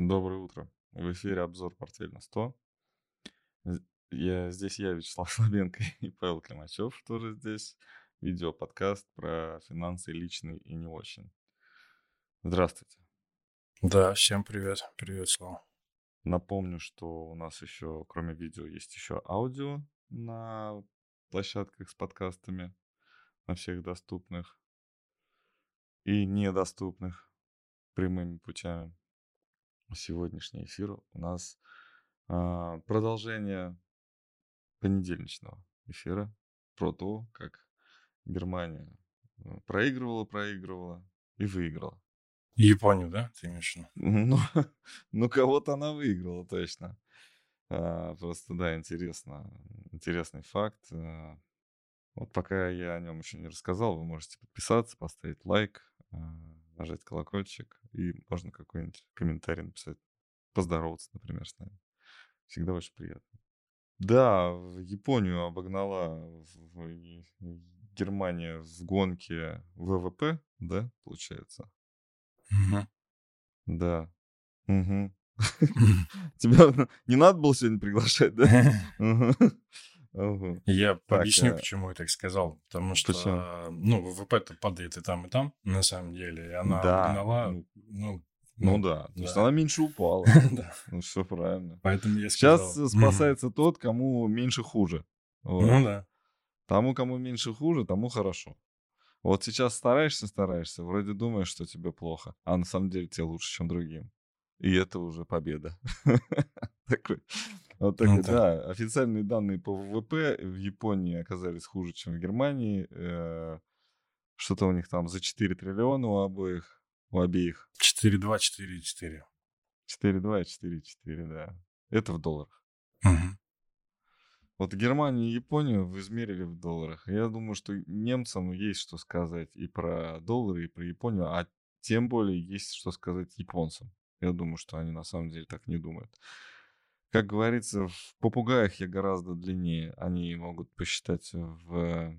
Доброе утро. В эфире обзор «Портфель на 100». Я, здесь я, Вячеслав Слабенко и Павел Климачев тоже здесь. Видео-подкаст про финансы личные и не очень. Здравствуйте. Да, всем привет. Привет, Слава. Напомню, что у нас еще, кроме видео, есть еще аудио на площадках с подкастами, на всех доступных и недоступных прямыми путями. Сегодняшний эфир у нас а, продолжение понедельничного эфира про то, как Германия э, проигрывала, проигрывала и выиграла. Японию, да, ты имеешь в виду? Ну, ну кого-то она выиграла точно. А, просто, да, интересно. Интересный факт. А, вот пока я о нем еще не рассказал, вы можете подписаться, поставить лайк, а, нажать колокольчик, и можно какой-нибудь комментарий написать. Поздороваться, например, с нами. Всегда очень приятно. Да, Японию обогнала Германия в гонке ВВП, да, получается? Угу. Да. Угу. Тебя не надо было сегодня приглашать, да? Я объясню, а почему я так сказал. Потому что, ну, ВВП-то падает и там, и там, на самом деле. И она обогнала, ну, ну, ну да, то есть она меньше упала. Ну все правильно. Поэтому я сказал. Сейчас спасается тот, кому меньше хуже. Ну да. Тому, кому меньше хуже, тому хорошо. Вот сейчас стараешься, стараешься, вроде думаешь, что тебе плохо, а на самом деле тебе лучше, чем другим. И это уже победа. Такой. Вот так, ну, да, официальные данные по ВВП в Японии оказались хуже, чем в Германии. Э, что-то у них там за 4 триллиона у обоих, у обеих. 4,2, 4,4. 4,2 и 4,4, да. Это в долларах. Угу. Вот Германию и Японию вы измерили в долларах. Я думаю, что немцам есть что сказать и про доллары, и про Японию, а тем более есть что сказать японцам. Я думаю, что они на самом деле так не думают. Как говорится, в попугаях я гораздо длиннее. Они могут посчитать в,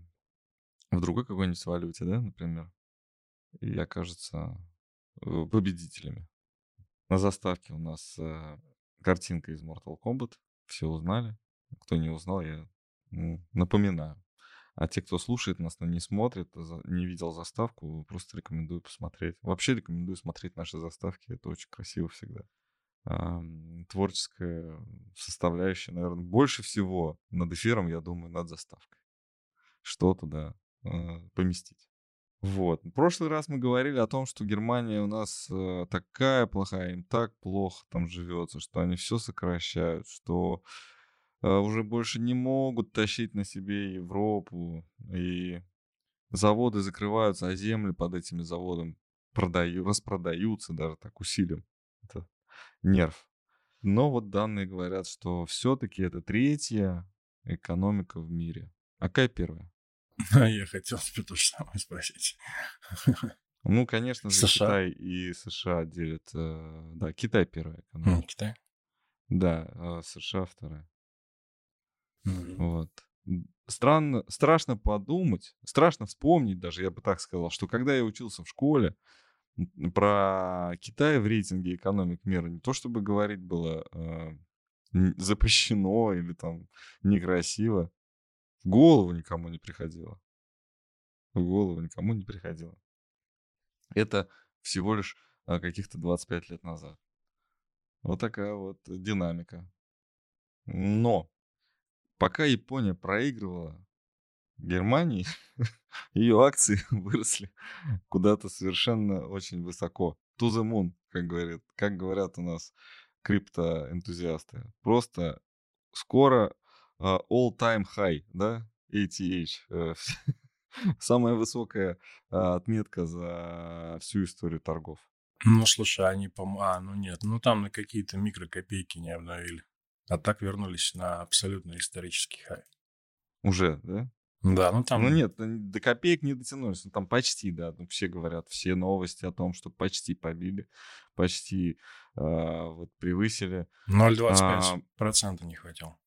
в другой какой-нибудь валюте, да, например. И окажутся победителями. На заставке у нас э, картинка из Mortal Kombat. Все узнали. Кто не узнал, я напоминаю. А те, кто слушает нас, но не смотрит, не видел заставку, просто рекомендую посмотреть. Вообще рекомендую смотреть наши заставки, это очень красиво всегда. Творческая составляющая, наверное, больше всего над эфиром, я думаю, над заставкой. Что туда а, поместить. Вот. В прошлый раз мы говорили о том, что Германия у нас э, такая плохая, им так плохо там живется, что они все сокращают, что а, уже больше не могут тащить на себе Европу, и заводы закрываются, а земли под этими заводами продаю, распродаются даже так усилием. Нерв. Но вот данные говорят, что все-таки это третья экономика в мире. А какая первая? А я хотел тебя то же самое спросить. Ну, конечно же, США. Китай и США делят. Э, да, Китай первая экономика. Китай? Да, а США вторая. Вот. Странно, страшно подумать, страшно вспомнить даже, я бы так сказал, что когда я учился в школе, про Китай в рейтинге экономик мира не то чтобы говорить было э, запрещено или там некрасиво, в голову никому не приходило. В голову никому не приходило. Это всего лишь э, каких-то 25 лет назад. Вот такая вот динамика. Но Пока Япония проигрывала Германии, ее акции выросли куда-то совершенно очень высоко. To the moon, как говорят, как говорят у нас криптоэнтузиасты. Просто скоро uh, all-time high, да, ATH. Э, самая высокая uh, отметка за всю историю торгов. Ну, слушай, они, по А, ну нет, ну там на какие-то микрокопейки не обновили. А так вернулись на абсолютно исторический хай. Уже, да? Да, ну там... Ну нет, до копеек не дотянулись, ну там почти, да, ну все говорят, все новости о том, что почти побили, почти э, вот превысили. 0,25% а, не хватило.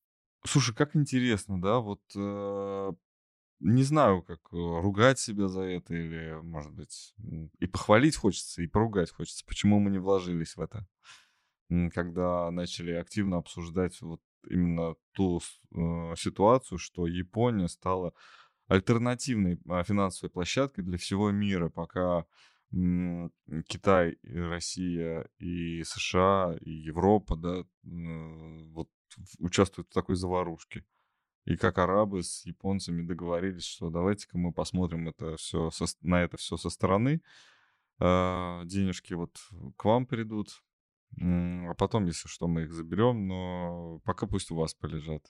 Слушай, как интересно, да, вот э, не знаю, как э, ругать себя за это или, может быть, и похвалить хочется, и поругать хочется, почему мы не вложились в это когда начали активно обсуждать вот именно ту э, ситуацию, что Япония стала альтернативной а, финансовой площадкой для всего мира, пока Китай, Россия и США и Европа, да, вот участвуют в такой заварушке. И как арабы с японцами договорились, что давайте-ка мы посмотрим это все со, на это все со стороны. Э, денежки вот к вам придут, а потом, если что, мы их заберем, но пока пусть у вас полежат.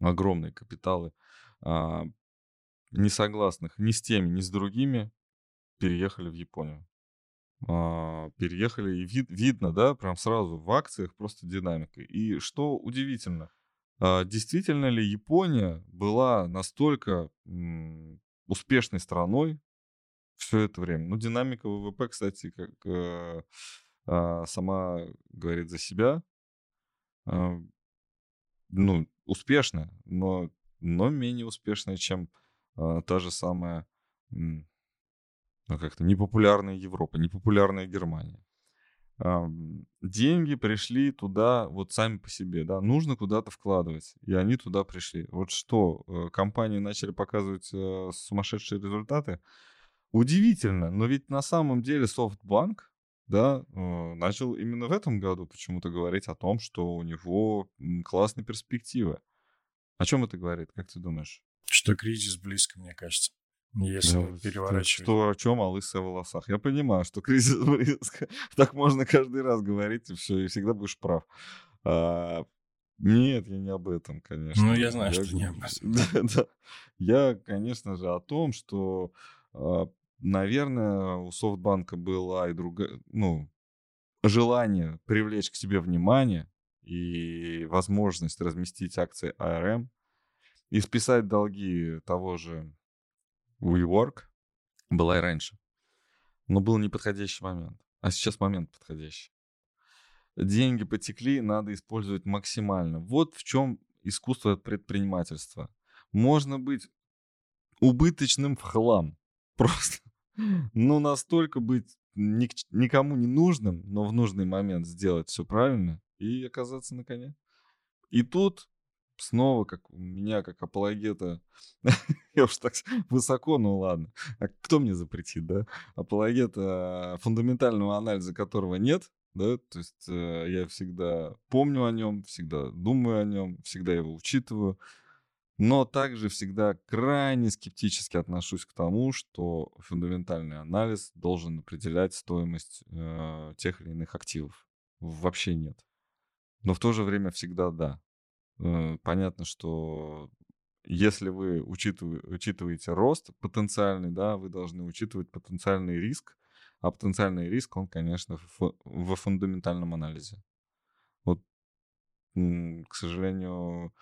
Огромные капиталы э, несогласных ни с теми, ни с другими переехали в Японию. Э, переехали, и вид, видно, да, прям сразу в акциях просто динамика. И что удивительно, а, действительно ли Япония была настолько успешной страной все это время? Ну, динамика ВВП, кстати, как э, а, сама говорит за себя. А, ну, успешная, но, но менее успешная, чем та же самая, ну, как-то непопулярная Европа, непопулярная Германия деньги пришли туда вот сами по себе, да, нужно куда-то вкладывать, и они туда пришли. Вот что, э, компании начали показывать э, сумасшедшие результаты? Удивительно, но ведь на самом деле SoftBank, да, э, начал именно в этом году почему-то говорить о том, что у него классные перспективы. О чем это говорит, как ты думаешь? Что кризис близко, мне кажется. Если ну, переворачивать. Что, о чем, о лысых волосах. Я понимаю, что кризис близко. Так можно каждый раз говорить, и все, и всегда будешь прав. А, нет, я не об этом, конечно. Ну, я знаю, я, что не об этом. Да, да. Я, конечно же, о том, что, а, наверное, у Софтбанка была и другая, ну, желание привлечь к себе внимание и возможность разместить акции АРМ и списать долги того же WeWork была и раньше. Но был неподходящий момент. А сейчас момент подходящий. Деньги потекли, надо использовать максимально. Вот в чем искусство предпринимательства. Можно быть убыточным в хлам. Просто. Ну, настолько быть ник- никому не нужным, но в нужный момент сделать все правильно и оказаться на коне. И тут снова, как у меня, как апологета, я уж так высоко, ну ладно, а кто мне запретит, да? Апологета фундаментального анализа которого нет, да, то есть э, я всегда помню о нем, всегда думаю о нем, всегда его учитываю, но также всегда крайне скептически отношусь к тому, что фундаментальный анализ должен определять стоимость э, тех или иных активов. Вообще нет. Но в то же время всегда да. Э, понятно, что если вы учитываете рост потенциальный, да, вы должны учитывать потенциальный риск, а потенциальный риск, он, конечно, во фундаментальном анализе. К сожалению,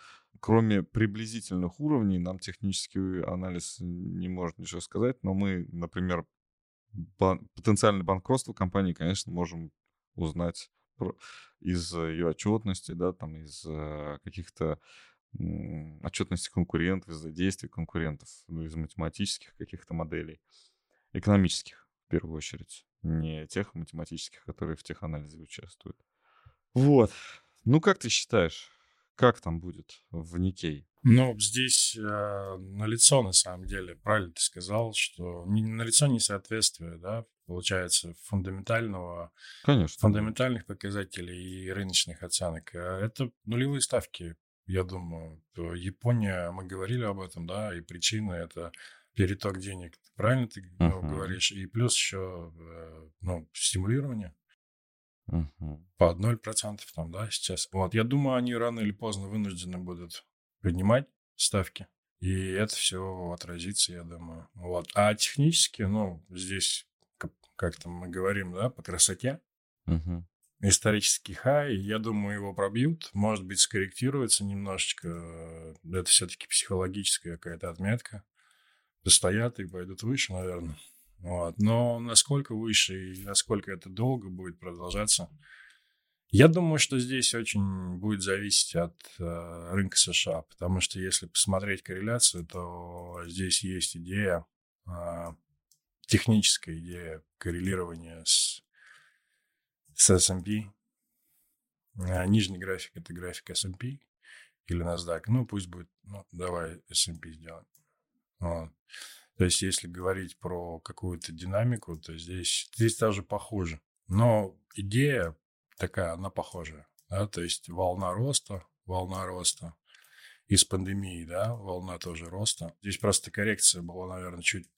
кроме приблизительных уровней, нам технический анализ не может ничего сказать, но мы, например, бан- потенциальное банкротство компании, конечно, можем узнать из ее отчетности, да, там из э, каких-то отчетности конкурентов, из-за действий конкурентов, ну, из математических каких-то моделей, экономических в первую очередь, не тех математических, которые в теханализе участвуют. Вот. Ну, как ты считаешь, как там будет в Никей? Ну, здесь э, налицо, на самом деле, правильно ты сказал, что не, налицо несоответствие, да, получается, фундаментального, Конечно. фундаментальных показателей и рыночных оценок. А это нулевые ставки, я думаю. Япония, мы говорили об этом, да, и причина это переток денег. Правильно ты uh-huh. говоришь? И плюс еще э, ну, стимулирование. Uh-huh. По 0% там, да, сейчас. Вот, я думаю, они рано или поздно вынуждены будут поднимать ставки. И это все отразится, я думаю. Вот. А технически, ну, здесь как там мы говорим, да, по красоте. Угу. Исторический хай, я думаю, его пробьют. Может быть, скорректируется немножечко. Это все-таки психологическая какая-то отметка. Постоят и пойдут выше, наверное. Вот. Но насколько выше и насколько это долго будет продолжаться, я думаю, что здесь очень будет зависеть от э, рынка США, потому что если посмотреть корреляцию, то здесь есть идея э, техническая идея коррелирования с, с S&P А нижний график – это график S&P или NASDAQ. Ну, пусть будет, ну, давай S&P сделаем. Вот. То есть, если говорить про какую-то динамику, то здесь, здесь даже похоже. Но идея такая, она похожая. Да? То есть, волна роста, волна роста. Из пандемии, да, волна тоже роста. Здесь просто коррекция была, наверное, чуть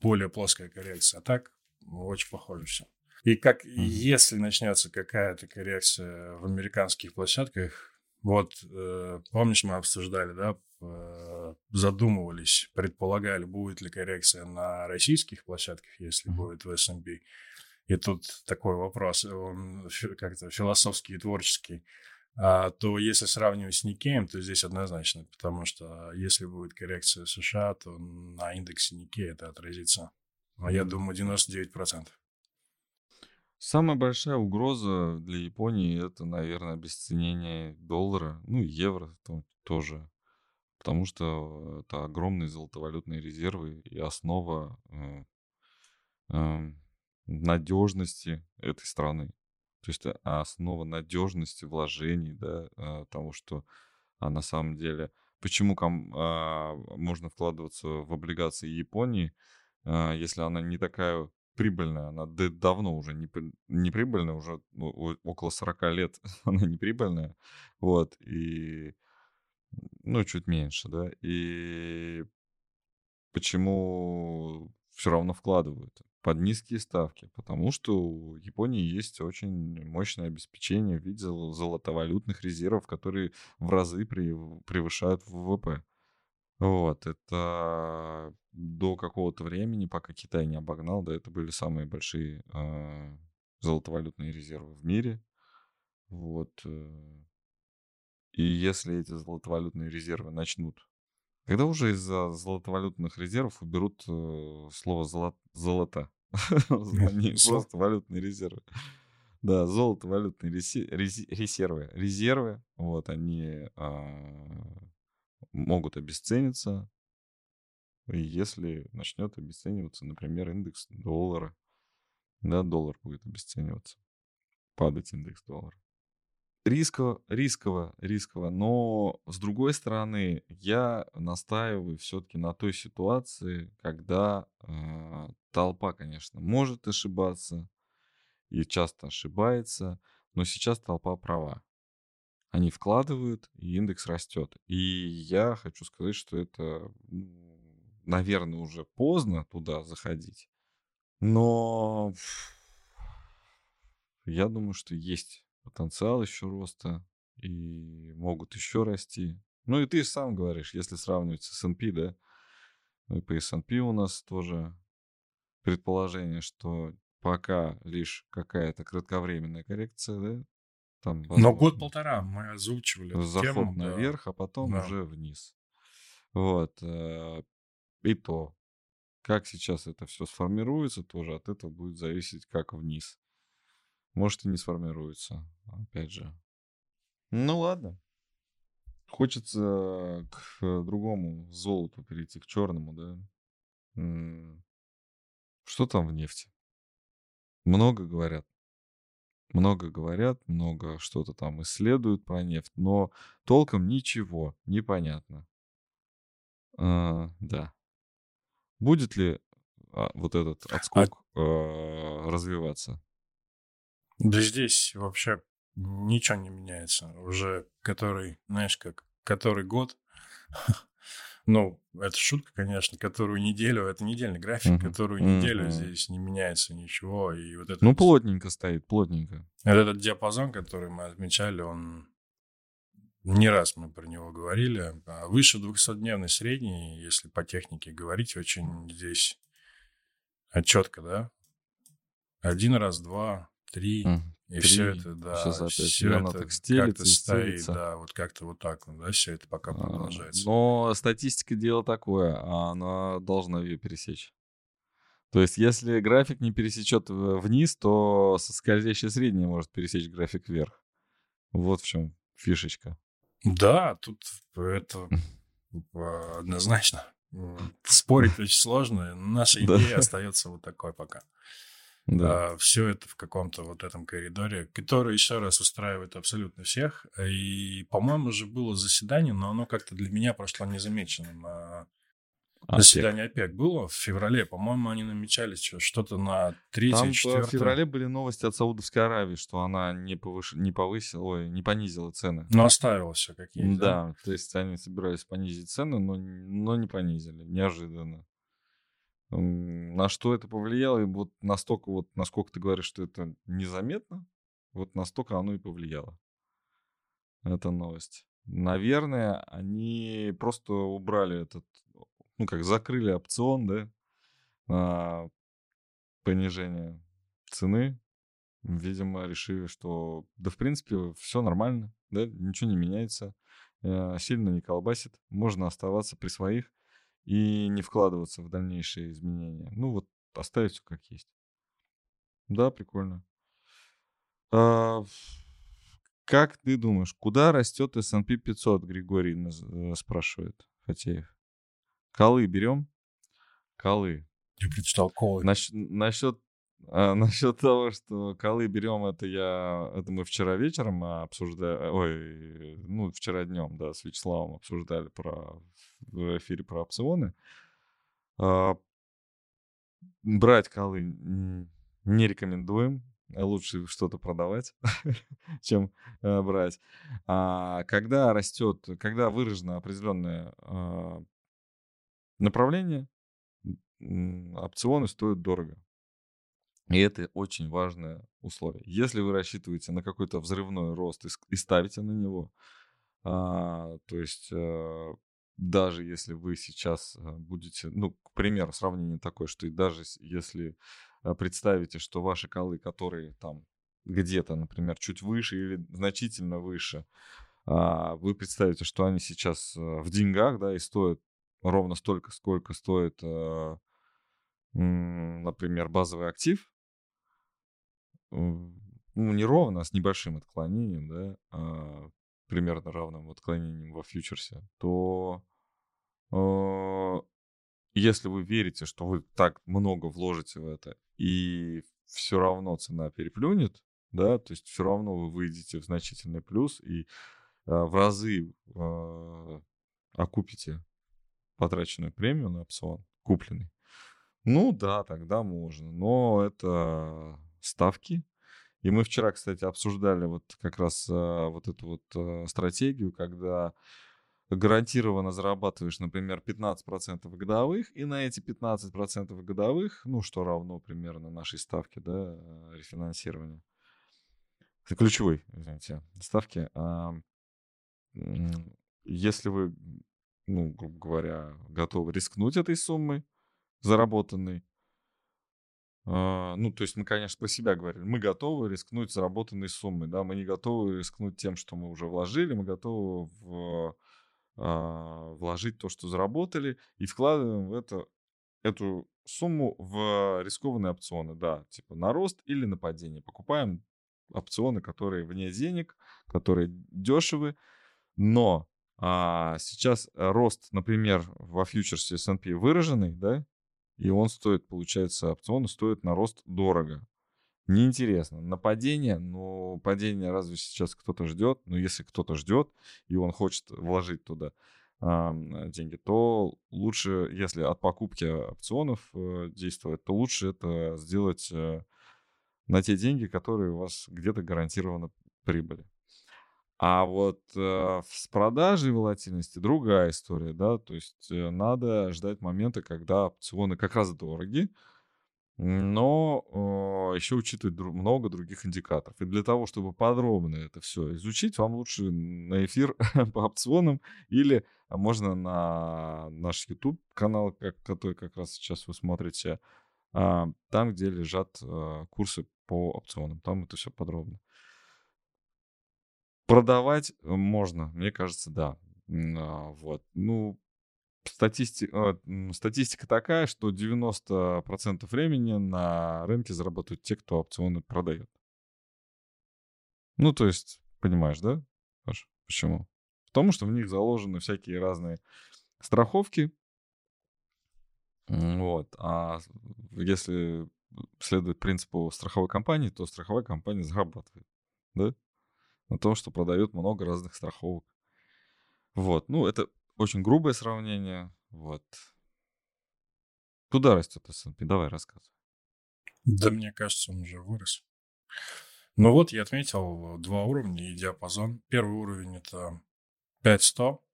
более плоская коррекция. А так очень похоже все. И как mm-hmm. если начнется какая-то коррекция в американских площадках, вот э, помнишь, мы обсуждали, да, э, задумывались, предполагали, будет ли коррекция на российских площадках, если mm-hmm. будет в S&P. И тут такой вопрос, он как-то философский и творческий. А, то если сравнивать с Никеем, то здесь однозначно, потому что если будет коррекция США, то на индексе Никея это отразится, mm-hmm. я думаю, 99%. Самая большая угроза для Японии это, наверное, обесценение доллара, ну и евро тоже, потому что это огромные золотовалютные резервы и основа э, э, надежности этой страны. То есть э, основа надежности вложений, да, э, того, что а на самом деле, почему ком, а, можно вкладываться в облигации Японии, а, если она не такая прибыльная. Она давно уже не, не прибыльная, уже ну, около 40 лет она не прибыльная. Вот, и... Ну, чуть меньше, да. И почему все равно вкладывают под низкие ставки? Потому что у Японии есть очень мощное обеспечение в виде золотовалютных резервов, которые в разы превышают ВВП. Вот, это до какого-то времени, пока Китай не обогнал, да, это были самые большие э, золотовалютные резервы в мире. Вот. Э, и если эти золотовалютные резервы начнут... Когда уже из-за золотовалютных резервов уберут э, слово золот... золото? Они просто валютные резервы. Да, золото, валютные резервы. Резервы, вот, они а, могут обесцениться, если начнет обесцениваться, например, индекс доллара, да, доллар будет обесцениваться, падать индекс доллара. Рисково, рисково, рисково, но с другой стороны, я настаиваю все-таки на той ситуации, когда э, толпа, конечно, может ошибаться и часто ошибается, но сейчас толпа права они вкладывают, и индекс растет. И я хочу сказать, что это, наверное, уже поздно туда заходить. Но я думаю, что есть потенциал еще роста, и могут еще расти. Ну и ты сам говоришь, если сравнивать с S&P, да, ну и по S&P у нас тоже предположение, что пока лишь какая-то кратковременная коррекция, да, там, Но год-полтора мы озвучивали Заход тему, наверх, да. а потом да. уже вниз. Вот. Э, и то, как сейчас это все сформируется, тоже от этого будет зависеть, как вниз. Может и не сформируется, опять же. Ну ладно. Хочется к другому золоту перейти, к черному, да. Что там в нефти? Много говорят много говорят, много что-то там исследуют про нефть, но толком ничего непонятно. А, да. Будет ли а, вот этот а отскок а... а, развиваться? Да здесь вообще ничего не меняется. Уже который, знаешь, как который год Ну, это шутка, конечно, которую неделю, это недельный график, uh-huh. которую неделю здесь не меняется ничего. И вот это ну, плотненько стоит, плотненько. Этот диапазон, который мы отмечали, он не раз мы про него говорили. А выше 200-дневной средней, если по технике говорить, очень здесь четко, да? Один раз, два, три, uh-huh. И все это, да, опять все это так как-то стоит, да, вот как-то вот так, да, все это пока а, продолжается. Но статистика дело такое, а она должна ее пересечь. То есть, если график не пересечет вниз, то скользящая средняя может пересечь график вверх. Вот в чем фишечка. Да, тут это однозначно. Спорить очень сложно. Наша идея остается вот такой пока. Да. А, все это в каком-то вот этом коридоре, который еще раз устраивает абсолютно всех. И, по-моему, же было заседание, но оно как-то для меня прошло незамеченным. А, а заседание ОПЕК было в феврале. По-моему, они намечались что-то на 3 Там 4 в феврале были новости от Саудовской Аравии, что она не, повыш... не повысила, ой, не понизила цены. Но оставила все как есть. Да, да, то есть они собирались понизить цены, но, но не понизили, неожиданно. На что это повлияло? И вот настолько вот, насколько ты говоришь, что это незаметно, вот настолько оно и повлияло. Это новость. Наверное, они просто убрали этот, ну как, закрыли опцион, да, на понижение цены. Видимо, решили, что да, в принципе, все нормально, да, ничего не меняется, э, сильно не колбасит, можно оставаться при своих и не вкладываться в дальнейшие изменения. Ну вот оставить все как есть. Да, прикольно. А, как ты думаешь, куда растет S&P 500, Григорий э, спрашивает Фатеев. Колы берем? Колы. Я прочитал колы. Насчет, а, насчет того, что колы берем, это я, это мы вчера вечером обсуждали, ой, ну, вчера днем, да, с Вячеславом обсуждали про в эфире про опционы. А, брать колы не рекомендуем. Лучше что-то продавать, чем э, брать. А когда растет, когда выражено определенное э, направление, опционы стоят дорого. И это очень важное условие. Если вы рассчитываете на какой-то взрывной рост и, ставите на него, а, то есть а, даже если вы сейчас э, будете, ну, к примеру, сравнение такое, что и даже если э, представите, что ваши колы, которые там где-то, например, чуть выше или значительно выше, а, вы представите, что они сейчас э, в деньгах, да, и стоят ровно столько, сколько стоит, например, базовый актив, ну, не ровно, а с небольшим отклонением, да, а, примерно равным отклонением во фьючерсе, то э, если вы верите, что вы так много вложите в это, и все равно цена переплюнет, да, то есть все равно вы выйдете в значительный плюс и э, в разы э, окупите потраченную премию на опцион, купленный. Ну да, тогда можно, но это ставки, и мы вчера, кстати, обсуждали вот как раз а, вот эту вот а, стратегию, когда гарантированно зарабатываешь, например, 15% годовых, и на эти 15% годовых, ну, что равно примерно нашей ставке, да, рефинансирования. Ключевой, извините, ставки. А, если вы, ну, грубо говоря, готовы рискнуть этой суммой заработанной, ну, то есть мы, конечно, про себя говорили. Мы готовы рискнуть заработанной суммой, да, мы не готовы рискнуть тем, что мы уже вложили, мы готовы в, а, вложить то, что заработали, и вкладываем в это, эту сумму в рискованные опционы, да, типа на рост или на падение. Покупаем опционы, которые вне денег, которые дешевы, но а, сейчас рост, например, во фьючерсе S&P выраженный, да, и он стоит, получается, опцион стоит на рост дорого. Неинтересно. На падение, ну, падение разве сейчас кто-то ждет? Ну, если кто-то ждет, и он хочет вложить туда э, деньги, то лучше, если от покупки опционов э, действовать, то лучше это сделать э, на те деньги, которые у вас где-то гарантированно прибыли. А вот э, с продажей волатильности другая история, да, то есть э, надо ждать момента, когда опционы как раз дороги, но э, еще учитывать дру- много других индикаторов. И для того, чтобы подробно это все изучить, вам лучше на эфир по опционам или можно на наш YouTube канал, как, который как раз сейчас вы смотрите, э, там, где лежат э, курсы по опционам. Там это все подробно. Продавать э, можно, мне кажется, да. А, вот. Ну, статистика, статистика такая, что 90% времени на рынке зарабатывают те, кто опционы продает. Ну, то есть, понимаешь, да, Паш? Почему? Потому что в них заложены всякие разные страховки. Вот. А если следует принципу страховой компании, то страховая компания зарабатывает, да, на том, что продает много разных страховок. Вот, ну, это очень грубое сравнение, вот. Куда растет S&P? Давай рассказывай. Да мне кажется, он уже вырос. Ну вот, я отметил два уровня и диапазон. Первый уровень это 5100,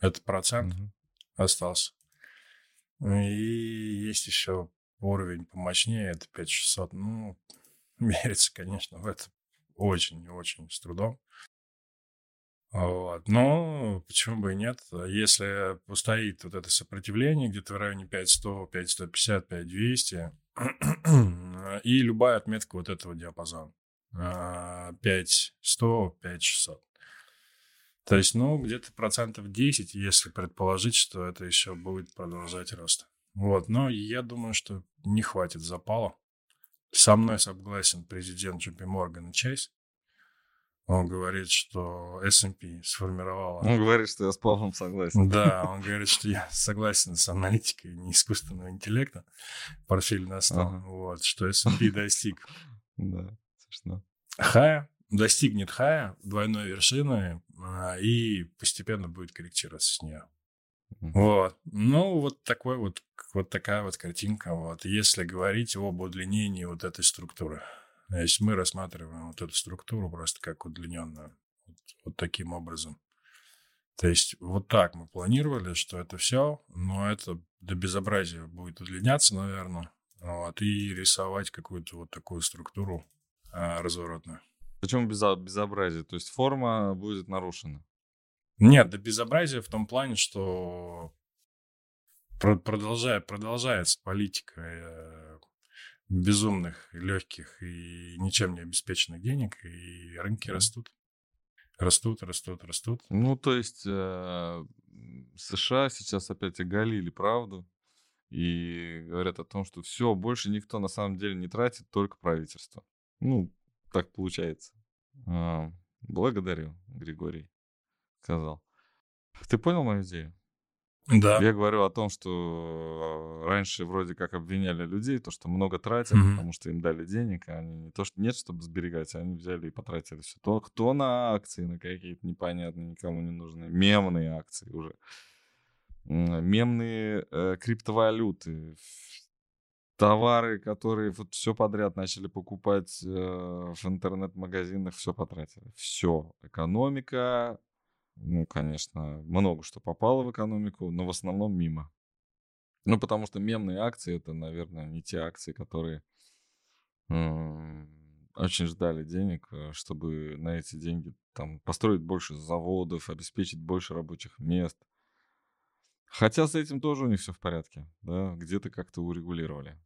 это процент угу. остался. И есть еще уровень помощнее, это 5600. Ну, верится, конечно, в это очень-очень с трудом. Вот. Но почему бы и нет? Если устоит вот это сопротивление где-то в районе 5100, 5150, 5200 и любая отметка вот этого диапазона. 5100, 5600. То есть, ну, где-то процентов 10, если предположить, что это еще будет продолжать рост. Вот, но я думаю, что не хватит запала. Со мной согласен президент JP Morgan и Chase. Он говорит, что S&P сформировала... Он говорит, что я с Павлом согласен. Да, он говорит, что я согласен с аналитикой не искусственного интеллекта, портфель на 100, ага. вот, что S&P достиг. Да, смешно. Хая, достигнет хая, двойной вершины, а, и постепенно будет корректироваться с нее. Вот. Ну, вот такой вот, вот такая вот картинка. Вот. Если говорить об удлинении вот этой структуры. То есть мы рассматриваем вот эту структуру просто как удлиненную. Вот, вот таким образом. То есть вот так мы планировали, что это все, но это до безобразия будет удлиняться, наверное, вот, и рисовать какую-то вот такую структуру а, разворотную. Почему безобразие? То есть форма будет нарушена? Нет, да безобразие в том плане, что продолжая, продолжается политика э, безумных, легких и ничем не обеспеченных денег, и рынки растут. Растут, растут, растут. Ну, то есть э, США сейчас опять оголили правду и говорят о том, что все, больше никто на самом деле не тратит, только правительство. Ну, так получается. А, благодарю, Григорий сказал. Ты понял мою идею? Да. Я говорю о том, что раньше вроде как обвиняли людей, то, что много тратят, mm-hmm. потому что им дали денег, а они не то, что нет, чтобы сберегать, а они взяли и потратили все. То, кто на акции, на какие-то непонятные, никому не нужные, мемные акции уже. Мемные э, криптовалюты, товары, которые вот все подряд начали покупать э, в интернет-магазинах, все потратили. Все. Экономика, ну, конечно, много что попало в экономику, но в основном мимо. Ну, потому что мемные акции это, наверное, не те акции, которые очень ждали денег, э, чтобы на эти деньги там построить больше заводов, обеспечить больше рабочих мест. Хотя с этим тоже у них все в порядке, да, где-то как-то урегулировали.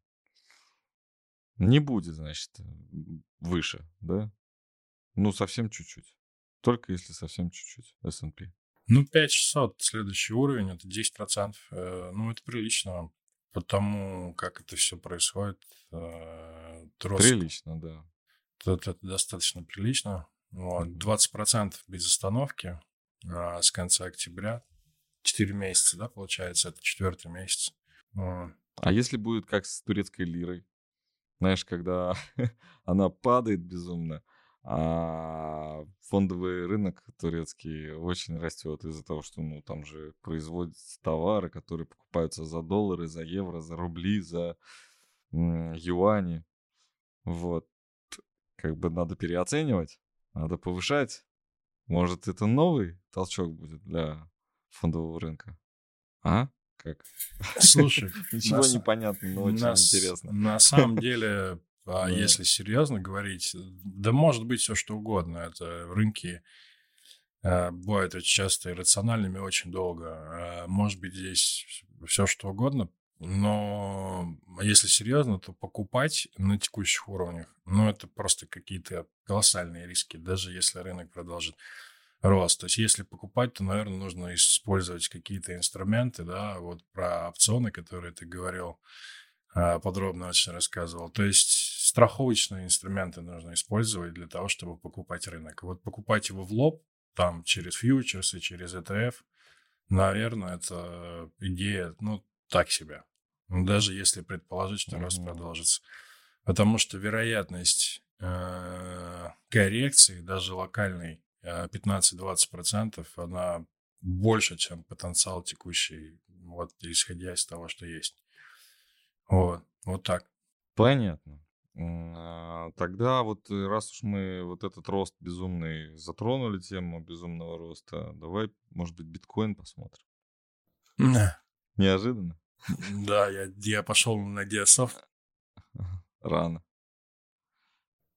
Не будет, значит, выше, да? Ну, совсем чуть-чуть. Только если совсем чуть-чуть S&P. Ну, 5600, следующий уровень, это 10%. Э, ну, это прилично, потому как это все происходит. Э, рост, прилично, да. Это, это достаточно прилично. Вот, 20% без остановки а с конца октября. 4 месяца, да, получается, это четвертый месяц. А если будет как с турецкой лирой? Знаешь, когда она падает безумно, а фондовый рынок турецкий очень растет из-за того, что ну, там же производятся товары, которые покупаются за доллары, за евро, за рубли, за юани. Вот. Как бы надо переоценивать, надо повышать. Может, это новый толчок будет для фондового рынка? А? Как? Слушай, ничего не понятно, но очень интересно. На самом деле а да. если серьезно говорить, да может быть все что угодно. Это рынки э, бывают очень часто иррациональными очень долго. Э, может быть здесь все что угодно, но если серьезно, то покупать на текущих уровнях, ну, это просто какие-то колоссальные риски, даже если рынок продолжит рост. То есть, если покупать, то, наверное, нужно использовать какие-то инструменты, да, вот про опционы, которые ты говорил, э, подробно очень рассказывал. То есть, страховочные инструменты нужно использовать для того, чтобы покупать рынок. Вот покупать его в лоб, там, через фьючерсы, через ETF, наверное, это идея, ну, так себе. Даже если предположить, что рост продолжится. Потому что вероятность э, коррекции, даже локальной, 15-20%, э, она больше, чем потенциал текущий, вот исходя из того, что есть. Вот, вот так. Понятно. А, тогда вот э, раз уж мы вот этот рост безумный затронули тему безумного роста, давай, может быть, биткоин посмотрим. Неожиданно? Да, я, я пошел на DSF. Рано.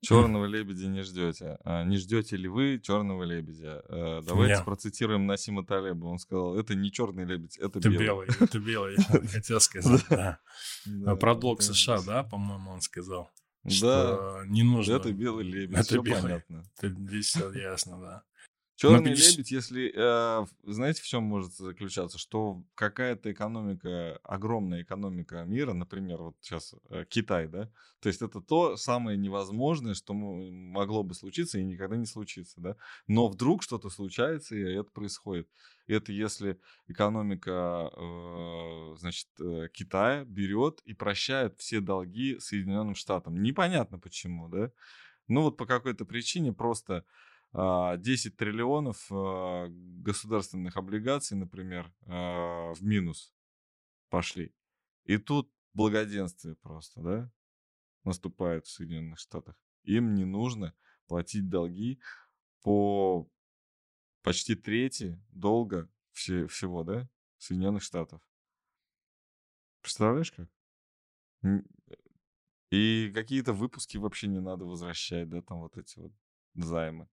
Черного лебедя не ждете. А не ждете ли вы черного лебедя? А, давайте Нет. процитируем Насима Талеба. Он сказал, это не черный лебедь, это, это белый. белый. Это белый, я хотел сказать. Про долг США, да, по-моему, он сказал. Да, не нужно. Это белый лебедь, это все белый. понятно. Это здесь все ясно, да. Черный 50... лебедь, если, э, знаете, в чем может заключаться? Что какая-то экономика, огромная экономика мира, например, вот сейчас э, Китай, да, то есть это то самое невозможное, что могло бы случиться и никогда не случится, да, но вдруг что-то случается, и это происходит. Это если экономика, э, значит, э, Китая берет и прощает все долги Соединенным Штатам. Непонятно почему, да, ну вот по какой-то причине просто 10 а, триллионов а, государственных облигаций, например, а, в минус пошли. И тут благоденствие просто, да, наступает в Соединенных Штатах. Им не нужно платить долги по почти трети долга все, всего, да, Соединенных Штатов. Представляешь как? И какие-то выпуски вообще не надо возвращать, да, там вот эти вот займы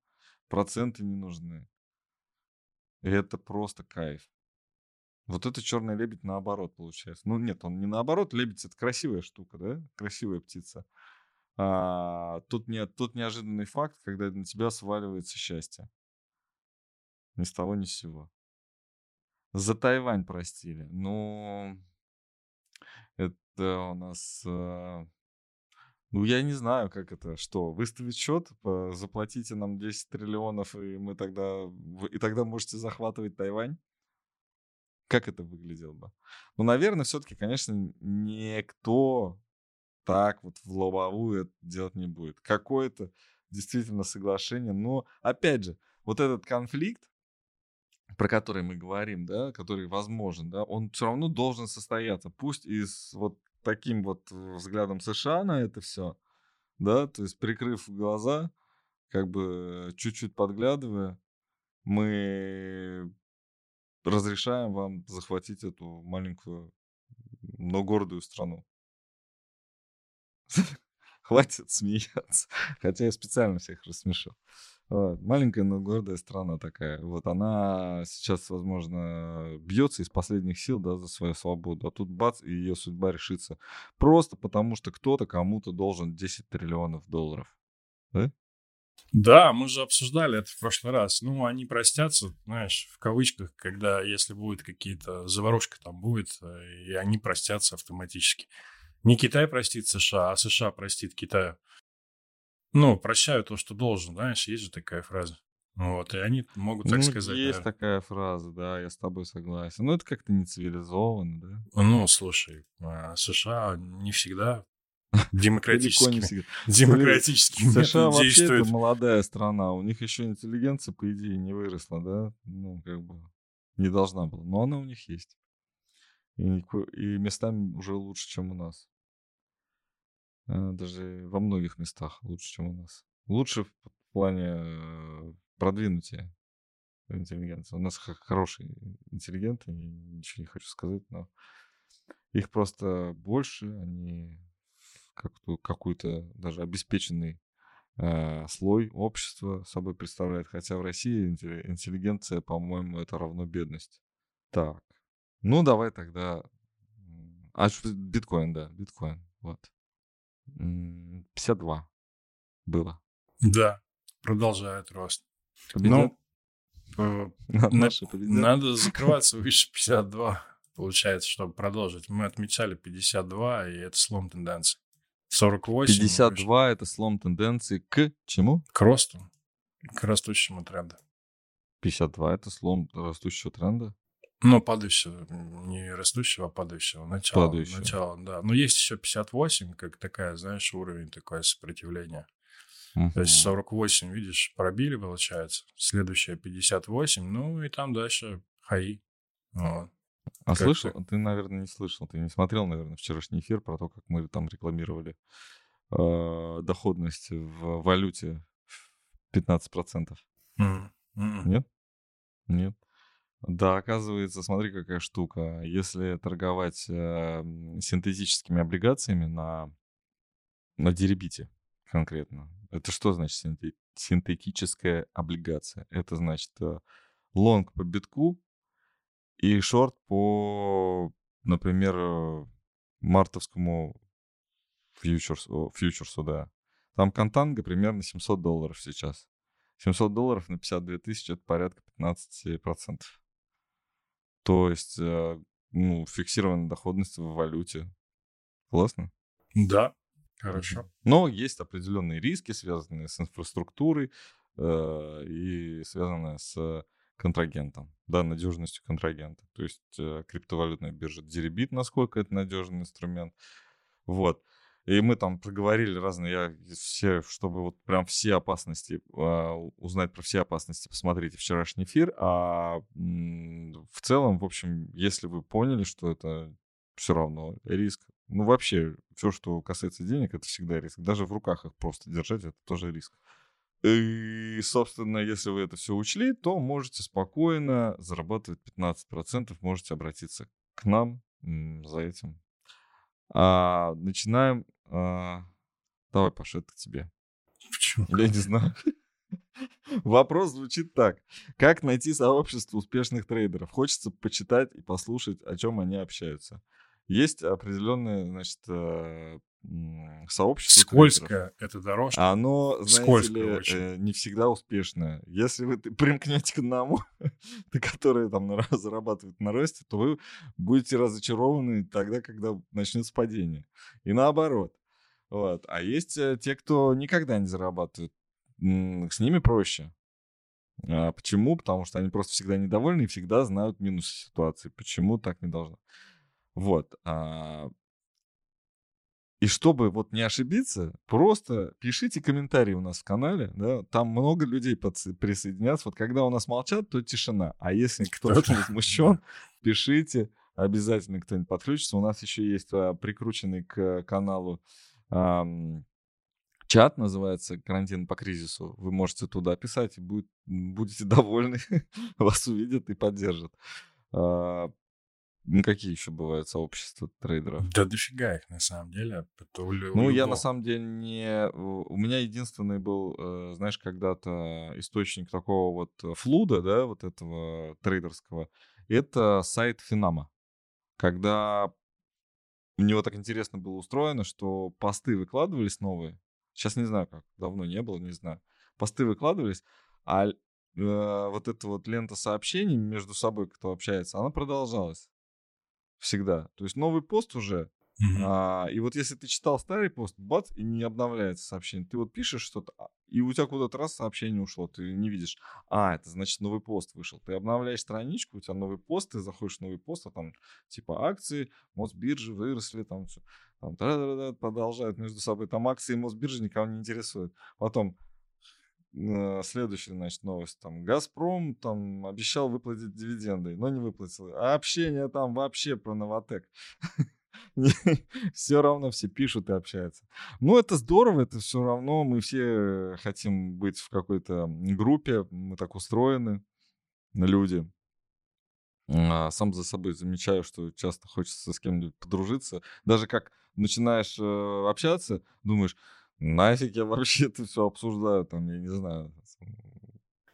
проценты не нужны. И это просто кайф. Вот это черный лебедь наоборот получается. Ну нет, он не наоборот. Лебедь это красивая штука, да? Красивая птица. А, тут, не, тут неожиданный факт, когда на тебя сваливается счастье. Ни с того, ни с сего. За Тайвань простили. Ну, это у нас а, ну, я не знаю, как это, что, выставить счет, заплатите нам 10 триллионов, и мы тогда, и тогда можете захватывать Тайвань? Как это выглядело бы? Ну, наверное, все-таки, конечно, никто так вот в лобовую это делать не будет. Какое-то действительно соглашение, но, опять же, вот этот конфликт, про который мы говорим, да, который возможен, да, он все равно должен состояться. Пусть из вот таким вот взглядом США на это все, да, то есть прикрыв глаза, как бы чуть-чуть подглядывая, мы разрешаем вам захватить эту маленькую, но гордую страну. Хватит смеяться. Хотя я специально всех рассмешил. Вот. Маленькая, но гордая страна такая. Вот она сейчас, возможно, бьется из последних сил да, за свою свободу. А тут бац, и ее судьба решится. Просто потому, что кто-то кому-то должен 10 триллионов долларов. Да? Да, мы же обсуждали это в прошлый раз. Ну, они простятся, знаешь, в кавычках, когда, если будет какие-то заварушка там будет, э, и они простятся автоматически. Не Китай простит США, а США простит Китаю. Ну, прощаю то, что должен, знаешь, есть же такая фраза. Вот, и они могут так ну, сказать. Есть наверное. такая фраза, да, я с тобой согласен. Ну, это как-то не цивилизованно, да? Ну, слушай, а, США не всегда демократическими, демократическими США вообще это молодая страна, у них еще интеллигенция, по идее, не выросла, да? Ну, как бы не должна была, но она у них есть. И, и местами уже лучше, чем у нас. А, даже во многих местах лучше, чем у нас. Лучше в плане э, продвинутия интеллигенции. У нас хорошие интеллигенты, ничего не хочу сказать, но их просто больше, они как-то какой-то даже обеспеченный э, слой общества собой представляет. Хотя в России интеллигенция, по-моему, это равно бедность. Так, ну давай тогда... А, биткоин, да, биткоин, вот. 52 было. Да, продолжает рост. Победят? Ну, на, надо закрываться выше 52, получается, чтобы продолжить. Мы отмечали 52, и это слом тенденции. 48. 52 это слом тенденции к чему? К росту. К растущему тренду. 52 это слом растущего тренда? Ну, падающего, не растущего, а падающего. Начало. Падающего. Начало, да. Но есть еще 58, как такая, знаешь, уровень такое сопротивление. То есть Мгм. 48, видишь, пробили, получается. Следующая 58, ну и там дальше хаи. Вот. А Как слышал? ты? Ты, наверное, не слышал. Ты не смотрел, наверное, вчерашний эфир про то, как мы там рекламировали э, доходность в валюте в 15%. М, м. Нет? Нет. Да, оказывается, смотри, какая штука. Если торговать э, синтетическими облигациями на, на деребите конкретно, это что значит синте- синтетическая облигация? Это значит э, лонг по битку и шорт по, например, э, мартовскому фьючерсу, фьючерсу, да. Там контанга примерно 700 долларов сейчас. 700 долларов на 52 тысячи это порядка 15%. То есть, э, ну, фиксированная доходность в валюте. Классно. Да, хорошо. Но есть определенные риски, связанные с инфраструктурой э, и связанные с контрагентом, да, надежностью контрагента. То есть э, криптовалютная биржа Deribit, насколько это надежный инструмент. Вот. И мы там проговорили разные, я все, чтобы вот прям все опасности, а, узнать про все опасности, посмотрите вчерашний эфир. А в целом, в общем, если вы поняли, что это все равно риск, ну вообще, все, что касается денег, это всегда риск. Даже в руках их просто держать, это тоже риск. И, собственно, если вы это все учли, то можете спокойно зарабатывать 15%, можете обратиться к нам за этим. А, начинаем. А, давай, Паша, это к тебе. Почему? Я не знаю. Вопрос звучит так. Как найти сообщество успешных трейдеров? Хочется почитать и послушать, о чем они общаются. Есть определенное, значит, э, сообщество. Скользкая эта дорожка. Оно, знаете ли, очень. э, не всегда успешное. Если вы примкнете к одному, который там зарабатывает на росте, то вы будете разочарованы тогда, когда начнется падение. И наоборот. Вот. А есть э, те, кто никогда не зарабатывает. С ними проще. А почему? Потому что они просто всегда недовольны и всегда знают минусы ситуации. Почему так не должно? Вот. а, и чтобы вот не ошибиться, просто пишите комментарии у нас в канале, да, там много людей подс- присоединятся. Вот когда у нас молчат, то тишина. А если кто-то возмущен, пишите, обязательно кто-нибудь подключится. У нас еще есть а, прикрученный к каналу ам, чат, называется «Карантин по кризису». Вы можете туда писать и будет, будете довольны, вас увидят и поддержат. А, ну, какие еще бывают сообщества трейдеров? Да дофига их, на самом деле. Это у лю- у Ну, я любого. на самом деле не... У меня единственный был, э, знаешь, когда-то источник такого вот э, флуда, да, вот этого трейдерского, это сайт Финама. Когда у него так интересно было устроено, что посты выкладывались новые. Сейчас не знаю как, давно не было, не знаю. Посты выкладывались, а э, вот эта вот лента сообщений между собой, кто общается, она продолжалась всегда. То есть новый пост уже, Мгм. а, и вот если ты читал старый пост, бац, и не обновляется сообщение. Ты вот пишешь что-то, а, и у тебя куда-то раз сообщение ушло, ты не видишь. А, это значит новый пост вышел. Ты обновляешь страничку, у тебя новый пост, ты заходишь в новый пост, а там типа акции, Мосбиржи выросли, там все. Там, продолжают между собой. Там акции Мосбиржи никого не интересуют. Потом следующая, значит, новость. Там Газпром там обещал выплатить дивиденды, но не выплатил. А общение там вообще про Новотек. Все равно все пишут и общаются. Ну, это здорово, это все равно. Мы все хотим быть в какой-то группе, мы так устроены, люди. А, Сам за собой замечаю, что часто хочется с кем-нибудь подружиться. Даже как начинаешь э, общаться, думаешь, нафиг я вообще это все обсуждаю, там, я не знаю.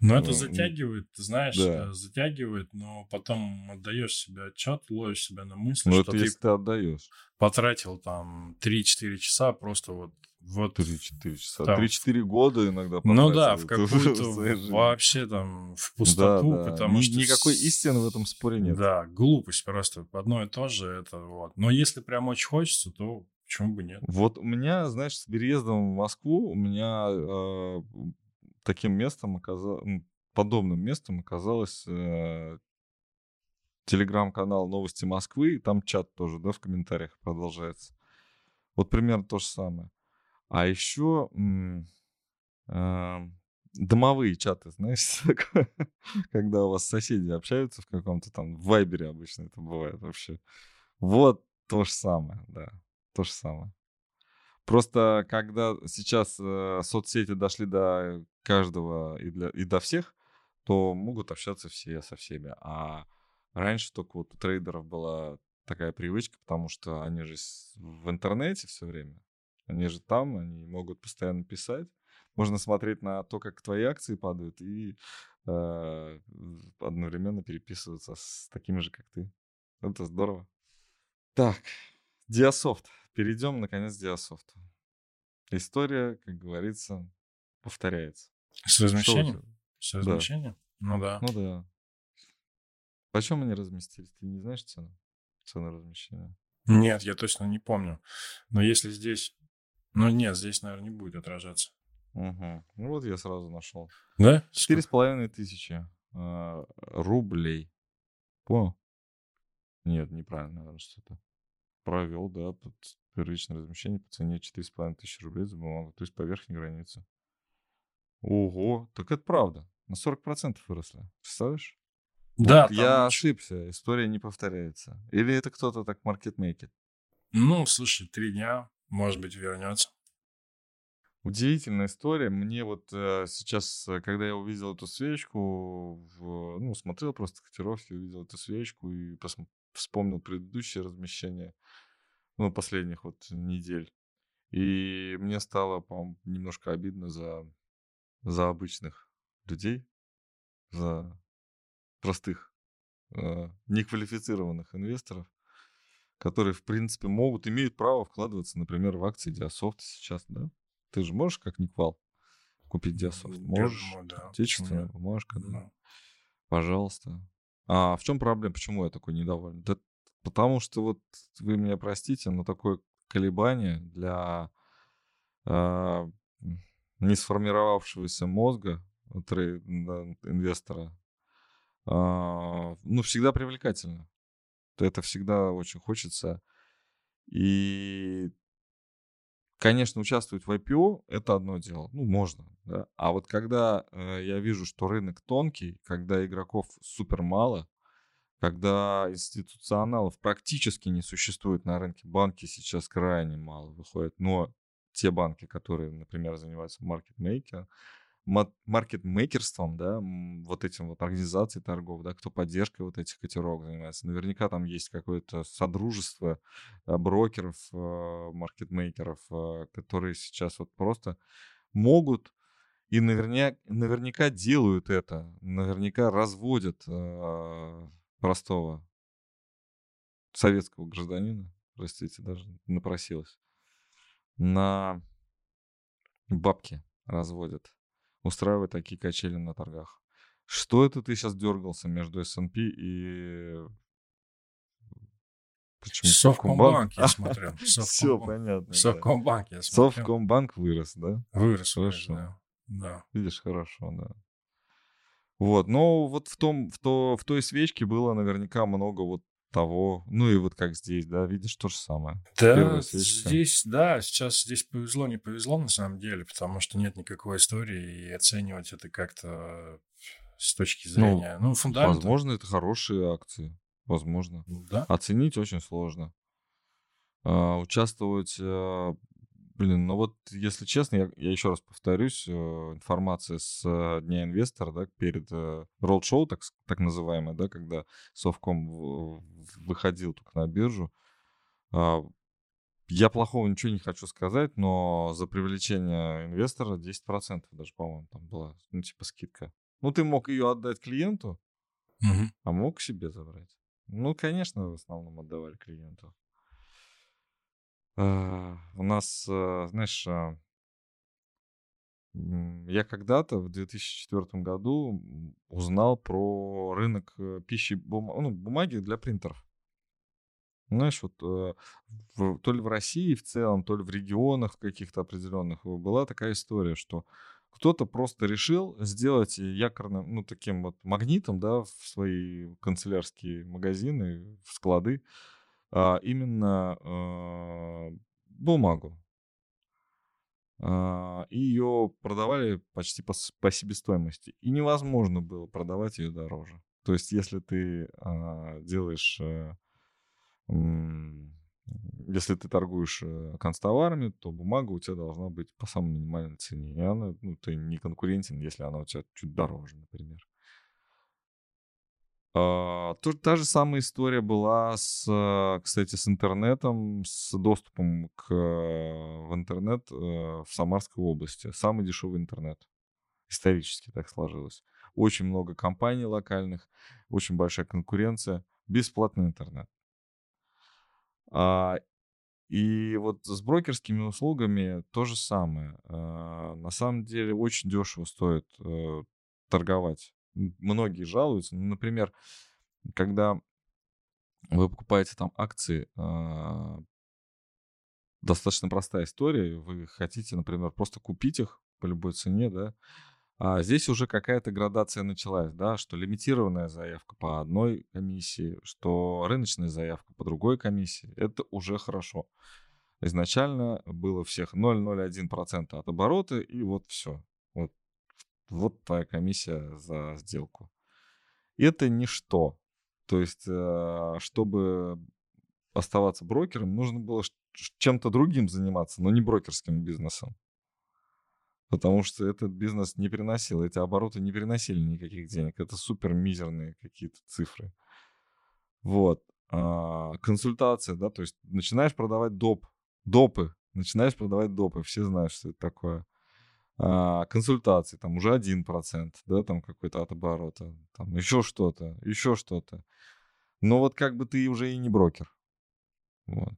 Но это Ну, затягивает, ты знаешь, да. э, затягивает, но потом отдаешь себе отчет, ловишь себя на мысли, Ну, что это ты если ты отдаешь. потратил там 3-4 часа просто вот... вот 3-4 часа. Там 3-4 года иногда ну да, в какую-то вообще там в Да, пустоту, да. потому Ни- что... Никакой истины в этом споре нет. Да, глупость просто. Одно и то же это вот. Но если прям очень хочется, то почему бы нет? Вот у меня, знаешь, с переездом в Москву, у меня э, таким местом оказалось, подобным местом оказалось э, телеграм-канал «Новости Москвы», там чат тоже, да, в комментариях продолжается. Вот примерно то же самое. А еще э- домовые чаты, знаешь, когда у вас соседи общаются в каком-то там, Вайбере обычно это бывает вообще. Вот то же самое, да, то же самое. Просто когда сейчас э, соцсети дошли до каждого и, для, и до всех, то могут общаться все со всеми. А раньше только вот у трейдеров была такая привычка, потому что они же в интернете все время. Они же там, они могут постоянно писать. Можно смотреть на то, как твои акции падают, и э, одновременно переписываться с такими же, как ты. Это здорово. Так, Диасофт. Перейдем, наконец, к Диасофту. История, как говорится, повторяется. С размещением? С размещением? Да. Ну да. Ну да. Почем они разместились? Ты не знаешь цену? Цены размещения? Нет, я точно не помню. Но если здесь... Ну нет, здесь, наверное, не будет отражаться. Угу. Ну вот я сразу нашел. Да? Четыре с половиной тысячи э, рублей. Понял? Нет, неправильно, наверное, что-то. Провел, да, под первичное размещение по цене 4,5 тысячи рублей за бумагу, то есть по верхней границе. Ого, так это правда. На 40% выросли. Представляешь? Да. Вот я ошибся, история не повторяется. Или это кто-то так маркетмейкет? Ну, слушай, три дня, может быть, вернется. Удивительная история. Мне вот э, сейчас, э, когда я увидел эту свечку, в, ну, смотрел просто котировки, увидел эту свечку и пос- вспомнил предыдущее размещение, ну, последних вот недель. И мне стало, по немножко обидно за, за обычных людей, за простых, э, неквалифицированных инвесторов, которые, в принципе, могут, имеют право вкладываться, например, в акции Диасофт сейчас, да? Ты же можешь, как Никвал, купить Диасофт? Можешь. Думаю, да. Отечественная бумажка, да. Ну. Пожалуйста. А в чем проблема? Почему я такой недоволен? Да потому что вот вы меня простите, но такое колебание для э, не сформировавшегося мозга трейд, да, инвестора, э, ну, всегда привлекательно. Это всегда очень хочется. И Конечно, участвовать в IPO – это одно дело. Ну, можно, да. А вот когда э, я вижу, что рынок тонкий, когда игроков супер мало, когда институционалов практически не существует на рынке, банки сейчас крайне мало выходят, но те банки, которые, например, занимаются маркетмейкером, маркетмейкерством, да, вот этим вот организацией торгов, да, кто поддержкой вот этих котировок занимается. Наверняка там есть какое-то содружество э, брокеров, э, маркетмейкеров, э, которые сейчас вот просто могут и наверняка, наверняка делают это, наверняка разводят простого советского гражданина, простите, даже напросилась, на бабки разводят устраивать такие качели на торгах. Что это ты сейчас дергался между S&P и... Почему? Совкомбанк я смотрел. Все понятно. Совкомбанк я смотрел. Совкомбанк вырос, да? Вырос, хорошо. Да. да. Видишь, хорошо, да. Вот, но вот в том, в, то, в той свечке было наверняка много вот того. Ну и вот как здесь, да, видишь, то же самое. Да, здесь, да, сейчас здесь повезло, не повезло на самом деле, потому что нет никакой истории, и оценивать это как-то с точки ну, зрения, ну, ну фундамента. Возможно, это хорошие акции, возможно. Да. Оценить очень сложно. А, участвовать а, Блин, ну вот, если честно, я, я еще раз повторюсь, э, информация с э, Дня инвестора, да, перед э, roadshow, так, так называемый, да, когда Совком выходил только на биржу, э, я плохого ничего не хочу сказать, но за привлечение инвестора 10% даже, по-моему, там была, ну, типа скидка. Ну, ты мог ее отдать клиенту, угу. а мог себе забрать. Ну, конечно, в основном отдавали клиенту. А, у нас, а, знаешь, а я когда-то в 2004 году узнал про рынок э, пищи, бум... ну, бумаги для принтеров. Знаешь, вот э, в, то ли в России в целом, то ли в регионах каких-то определенных была такая история, что Кто-то просто решил сделать якорным, ну, таким вот магнитом, да, в свои канцелярские магазины, в склады, а, именно а, бумагу. А, и ее продавали почти по, по себестоимости. И невозможно было продавать ее дороже. То есть, если ты а, делаешь, э, м, если ты торгуешь э, канцтоварами, то бумага у тебя должна быть по самой минимальной цене. И она, ну, ты не конкурентен, если она у тебя чуть дороже, например. А, то- та же самая история была с, э, кстати, с интернетом, с доступом к, э, в интернет э, в Самарской области. Самый дешевый интернет. Исторически так сложилось. Очень много компаний локальных, очень большая конкуренция, бесплатный интернет. А, и вот с брокерскими услугами то же самое. На самом деле очень дешево стоит торговать. Многие жалуются. Ну, например, когда вы покупаете там акции, а, достаточно простая история. Вы хотите, например, просто купить их по любой цене, да. А здесь уже какая-то градация началась, да, что лимитированная заявка по одной комиссии, что рыночная заявка по другой комиссии. Это уже хорошо. Изначально было всех 0,01% от оборота, и вот все. Вот, твоя комиссия за сделку. Это ничто. То есть, э, чтобы оставаться брокером, нужно было чем-то другим заниматься, но не брокерским бизнесом. Потому что этот бизнес не приносил, эти обороты не приносили никаких денег. Это супер мизерные какие-то цифры. Вот. А, консультация, да, то есть начинаешь продавать доп, допы, начинаешь продавать допы, все знают, что это такое. А, консультации, там уже 1%, да, там какой-то от оборота, там еще что-то, еще что-то. Но вот как бы ты уже и не брокер. Вот.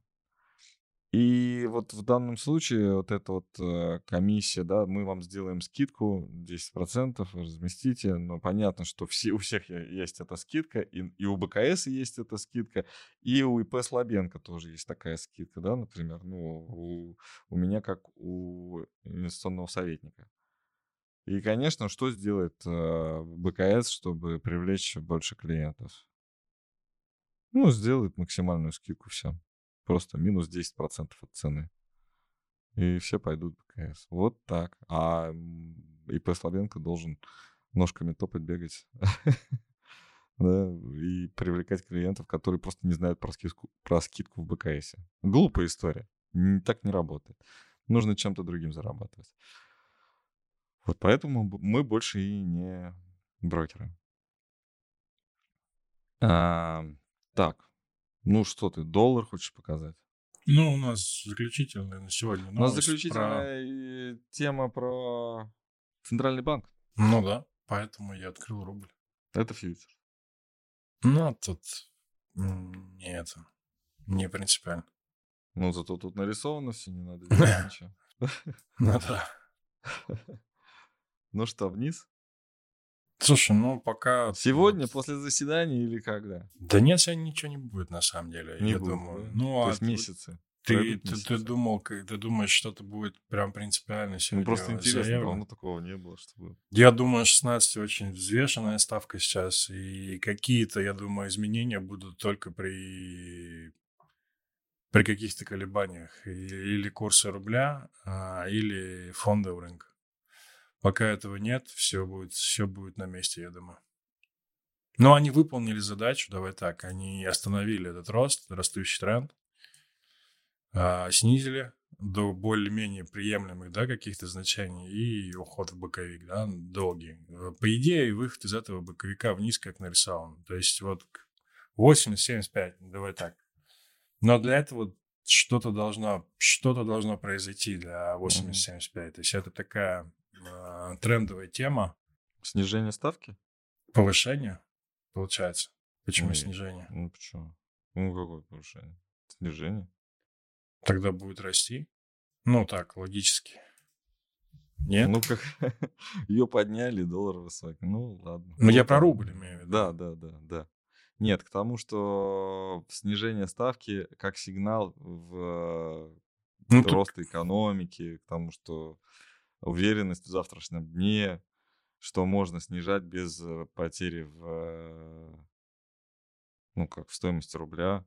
И вот в данном случае вот эта вот э, комиссия, да, мы вам сделаем скидку 10%, разместите, но понятно, что все, у всех есть эта скидка, и, и у БКС есть эта скидка, и у ИП Слабенко тоже есть такая скидка, да, например, ну, у, у меня как у инвестиционного советника. И, конечно, что сделает э, БКС, чтобы привлечь больше клиентов? Ну, сделает максимальную скидку всем. Просто минус 10% от цены. И все пойдут в БКС. Вот так. А ИП Славенко должен ножками топать, бегать. Да, и привлекать клиентов, которые просто не знают про скидку, про скидку в БКС. Глупая история. Так не работает. Нужно чем-то другим зарабатывать. Вот поэтому мы больше и не брокеры. А, так, ну что ты, доллар хочешь показать? Ну, у нас заключительная на сегодня У нас новость про- заключительная э, тема про Центральный банк. Ну да, поэтому я открыл рубль. Это фьючер. Ну, а тут не это, не принципиально. Ну, зато тут нарисовано все, не надо делать ничего. Ну да. Ну что, вниз? Слушай, ну пока... Сегодня, после заседания или когда? Да нет, сегодня ничего не будет на самом деле, Не я будет, думаю. да? Ну, То а есть ты- месяцы. Ты, ты, ты думал, ты думаешь, что-то будет прям принципиально сегодня Ну, просто интересно, заявлено? давно такого не было, чтобы... Я думаю, 16 очень взвешенная ставка сейчас, и какие-то, я думаю, изменения будут только при, при каких-то колебаниях или курса рубля, а, или фондового рынка. Пока этого нет, все будет, все будет на месте, я думаю. Но они выполнили задачу, давай так, они остановили этот рост, растущий тренд, а, снизили до более-менее приемлемых, да, каких-то значений и уход в боковик, да, долгий. По идее, выход из этого боковика вниз как нарисован. То есть вот к 80-75, давай так. Но для этого что-то должно, что-то должно произойти для 80-75. То есть это такая э, трендовая тема Снижение ставки? повышения, получается. Почему Ой. снижение? Ну, почему? Ну, какое повышение? Снижение? Тогда будет расти. Ну, так, логически. Нет? Ну, как ее подняли, доллар высокий. Ну, ладно. Ну, я Вот про рубль имею в виду. Да, да, да, да. Нет, к тому, что снижение ставки как сигнал в Ну, э, так- рост экономики, к тому, что уверенность в завтрашнем дне, что можно снижать без э, потери в, э, ну, как в стоимости рубля.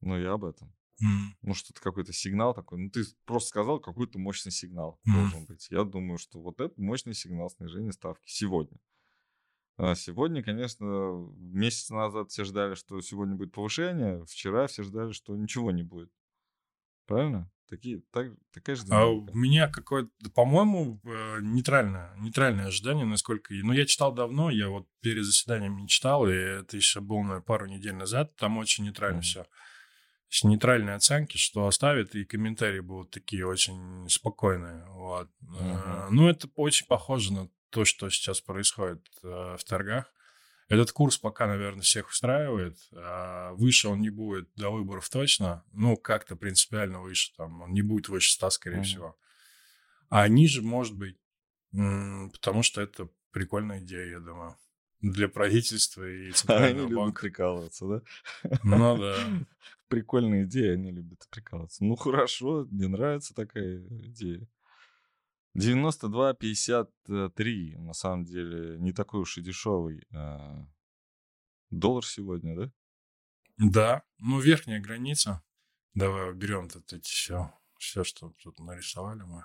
Ну, я об этом. М. Ну, что-то какой-то сигнал такой. Ну, ты просто сказал, какой-то мощный сигнал Мгм. должен быть. Я думаю, что вот это мощный сигнал снижения ставки сегодня. А сегодня, конечно, месяц назад все ждали, что сегодня будет повышение, вчера все ждали, что ничего не будет. Правильно? Такие, так, такая же А у меня какое-то, по-моему, э, нейтральное, нейтральное ожидание, насколько... Ну, я читал давно, я вот перед заседанием не читал, и это еще было, наверное, пару недель назад, там очень нейтрально Мгм. все. Нейтральные оценки, что оставят, и комментарии будут такие очень спокойные. Вот. Э, Ну, это очень похоже на то, что сейчас происходит э, в торгах. Этот курс пока, наверное, всех устраивает. а Выше он не будет до выборов точно. Ну, как-то принципиально выше. Там, он не будет выше 100, скорее Мгм. всего. А ниже, может быть, потому что это прикольная идея, я думаю, для правительства и Они центрального любят банка. прикалываться, да? Ну да. Прикольная идея, они любят прикалываться. Ну хорошо, мне нравится такая идея. 92,53, на самом деле, не такой уж и дешевый а, доллар сегодня, да? Да, ну верхняя граница. Давай уберем тут эти все, все, что тут нарисовали мы,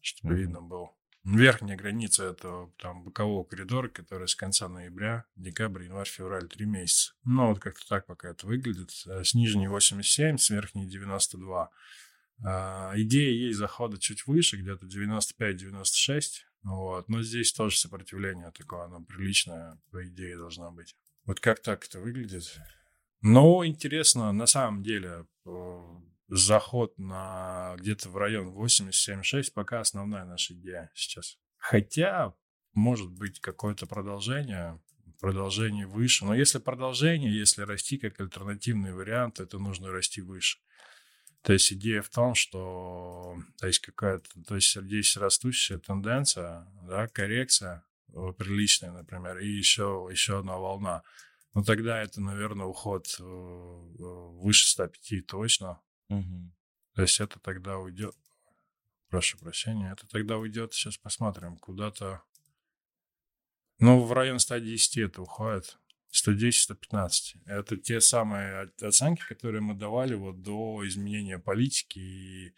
чтобы Мгм. видно было. Верхняя граница это там бокового коридора, который с конца ноября, декабрь, январь, февраль, три месяца. Ну, вот как-то так пока это выглядит. С нижней 87, с верхней 92. А, идея есть захода чуть выше, где-то 95-96. Вот. Но здесь тоже сопротивление такое, оно приличное, по идее, должно быть. Вот как так это выглядит? Ну, интересно, на самом деле, э, заход на где-то в район 87,6 пока основная наша идея сейчас. Хотя, может быть, какое-то продолжение, продолжение выше. Но если продолжение, если расти как альтернативный вариант, это нужно расти выше. То есть идея в том, что то есть какая-то, то есть здесь растущая тенденция, да, коррекция э, приличная, например, и еще, еще одна волна. Ну, тогда это, наверное, уход э, выше 105 точно. Мгм. То есть это тогда уйдет... Прошу прощения. Это тогда уйдет, сейчас посмотрим, куда-то... Ну, в район 110 это уходит. 110-115. Это те самые оценки, которые мы давали вот до изменения политики и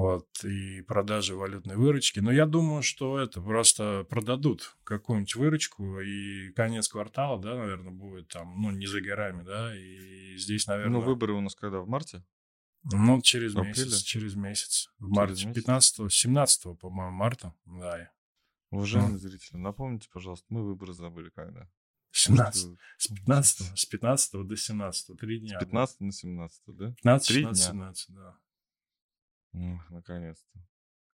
вот, и продажи валютной выручки. Но я думаю, что это просто продадут какую-нибудь выручку, и конец квартала, да, наверное, будет там, ну, не за горами, да, и здесь, наверное... Ну, выборы у нас когда? В марте? Ну, через В апреле? месяц, через месяц. В Через марте, месяц? 15 17 по-моему, марта, да. Уважаемые зрители, напомните, пожалуйста, мы выборы забыли когда. 17, Что- с 15, с 15 до 17, три С дня. 15 на 17, да? 15, три 16, дня. 17, да. Ох, наконец-то.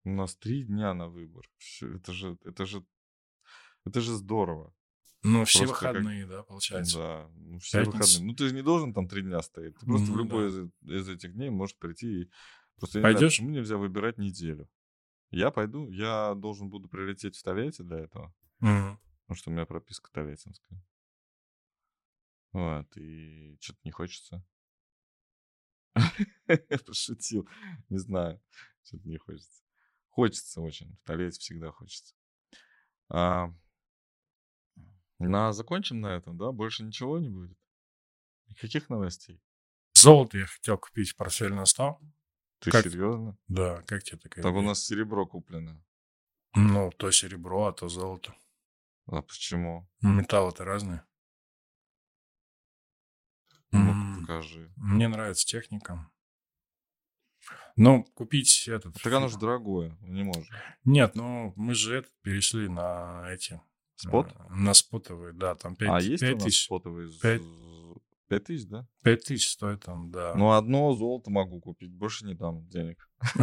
У нас три дня на выбор. Это же, это же, это же здорово. Ну, все Просто как- выходные, да, получается. Да, ну, все Пятница. выходные. Ну, ты же не должен там три дня стоять. Ты просто в Ну, любой из, из этих дней можешь прийти и... Просто не знаю, Пойдешь? почему нельзя выбирать неделю? Я пойду, я должен буду прилететь в Тольятти для этого, Мгм. Потому что у меня прописка тольяттинская. Вот, и что-то не хочется. Пошутил. Не знаю, что-то не хочется. Хочется очень. В Тольятти всегда хочется. А, на, закончим на этом, да? Больше ничего не будет? Никаких новостей? Золото я хотел купить портфель на 100. Ты Как- серьезно? Да, как тебе такая Так у идея? нас серебро куплено. Ну, то серебро, а то золото. А почему? Металлы-то разные. Ну, покажи. Мне нравится техника. Ну, купить этот... Так оно же дорогое, не может. Нет, ну, мы же этот перешли на эти... Спот? э, На спотовые, да, там 5, а есть у нас тысяч. спотовые? з- пять- Пять тысяч, да? 5 тысяч стоит там, да. Ну, одно золото могу купить, больше не дам денег.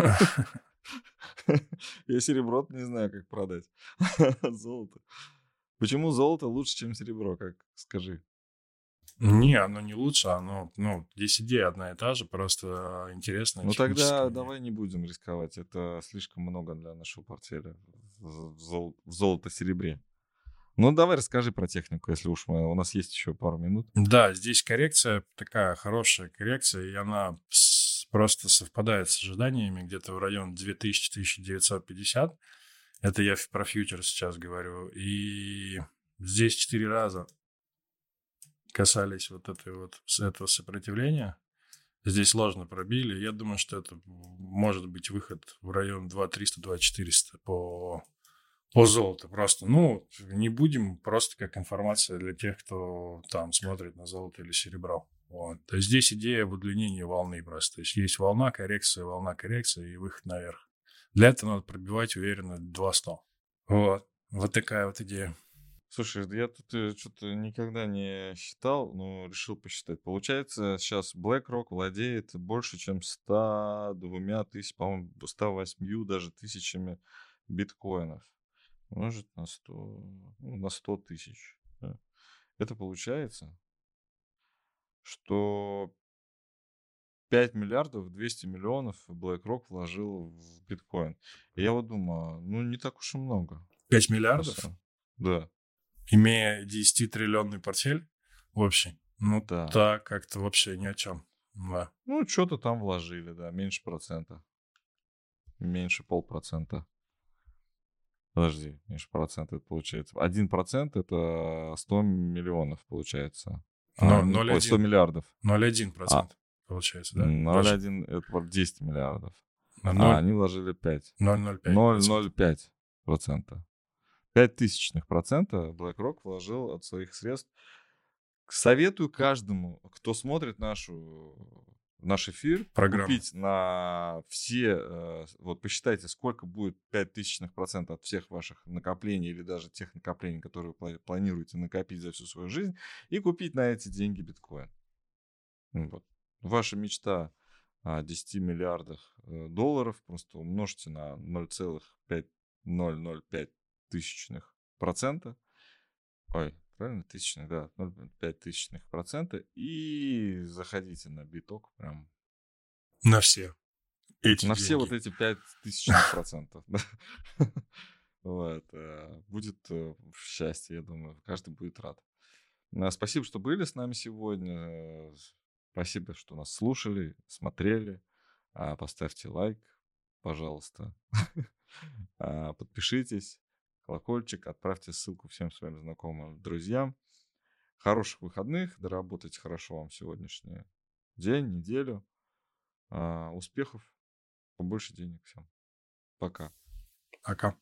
Я серебро не знаю, как продать. Золото. Почему золото лучше, чем серебро, как скажи? Не, оно не лучше, оно, ну, здесь идея одна и та же, просто интересно. Ну тогда давай не будем рисковать. Это слишком много для нашего портфеля в, зол- в золото-серебре. Ну давай расскажи про технику, если уж мы, у нас есть еще пару минут. Да, здесь коррекция, такая хорошая коррекция, и она просто совпадает с ожиданиями, где-то в район 2000-1950. Это я про фьючер сейчас говорю. И здесь четыре раза касались вот этой вот этого сопротивления. Здесь сложно пробили. Я думаю, что это может быть выход в район 2300-2400 по, по золоту. Просто, ну, не будем просто как информация для тех, кто там смотрит на золото или серебро. Вот. То есть здесь идея в удлинении волны просто. То есть есть волна, коррекция, волна, коррекция и выход наверх. Для этого надо пробивать уверенно 200. Вот. Вот такая вот идея. Слушай, я тут э, что-то никогда не считал, но решил посчитать. Получается, сейчас BlackRock владеет больше, чем 102 тысяч, по-моему, 108 даже тысячами биткоинов. Может, на 100, ну, на 100 тысяч. Это получается, что 5 миллиардов 200 миллионов BlackRock вложил в биткоин. И я вот думаю, ну не так уж и много. 5 миллиардов? Да. Имея 10-триллионный портфель общий? Ну да. Так, как-то вообще ни о чем. Да. Ну, что-то там вложили, да, меньше процента. Меньше полпроцента. Подожди, меньше процента это получается. Один процент это 100 миллионов получается. А, 0, 0, 100 миллиардов. 0,1 процент. Получается, да? 0,1 это 10 миллиардов. А, 0... а они вложили 5. 0,05. 0,05 процента. 5 тысячных процента BlackRock вложил от своих средств. Советую каждому, кто смотрит нашу наш эфир, Программа. купить на все, э, вот посчитайте, сколько будет 5 тысячных процентов от всех ваших накоплений или даже тех накоплений, которые вы планируете накопить за всю свою жизнь, и купить на эти деньги биткоин. Вот ваша мечта о 10 миллиардах э, долларов просто умножьте на 0,005 тысячных процента. Ой, правильно, тысячных, да, 0,5 тысячных процента. И заходите на биток прям. На все. Эти на деньги. все вот эти 5 тысячных процентов. Вот. Э, будет э, счастье, я думаю. Каждый будет рад. Спасибо, что были с нами сегодня. Спасибо, что нас слушали, смотрели. А, поставьте лайк, пожалуйста. А, подпишитесь, колокольчик, отправьте ссылку всем своим знакомым, друзьям. Хороших выходных, доработайте хорошо вам сегодняшний день, неделю. А, успехов, побольше денег всем. Пока. Пока.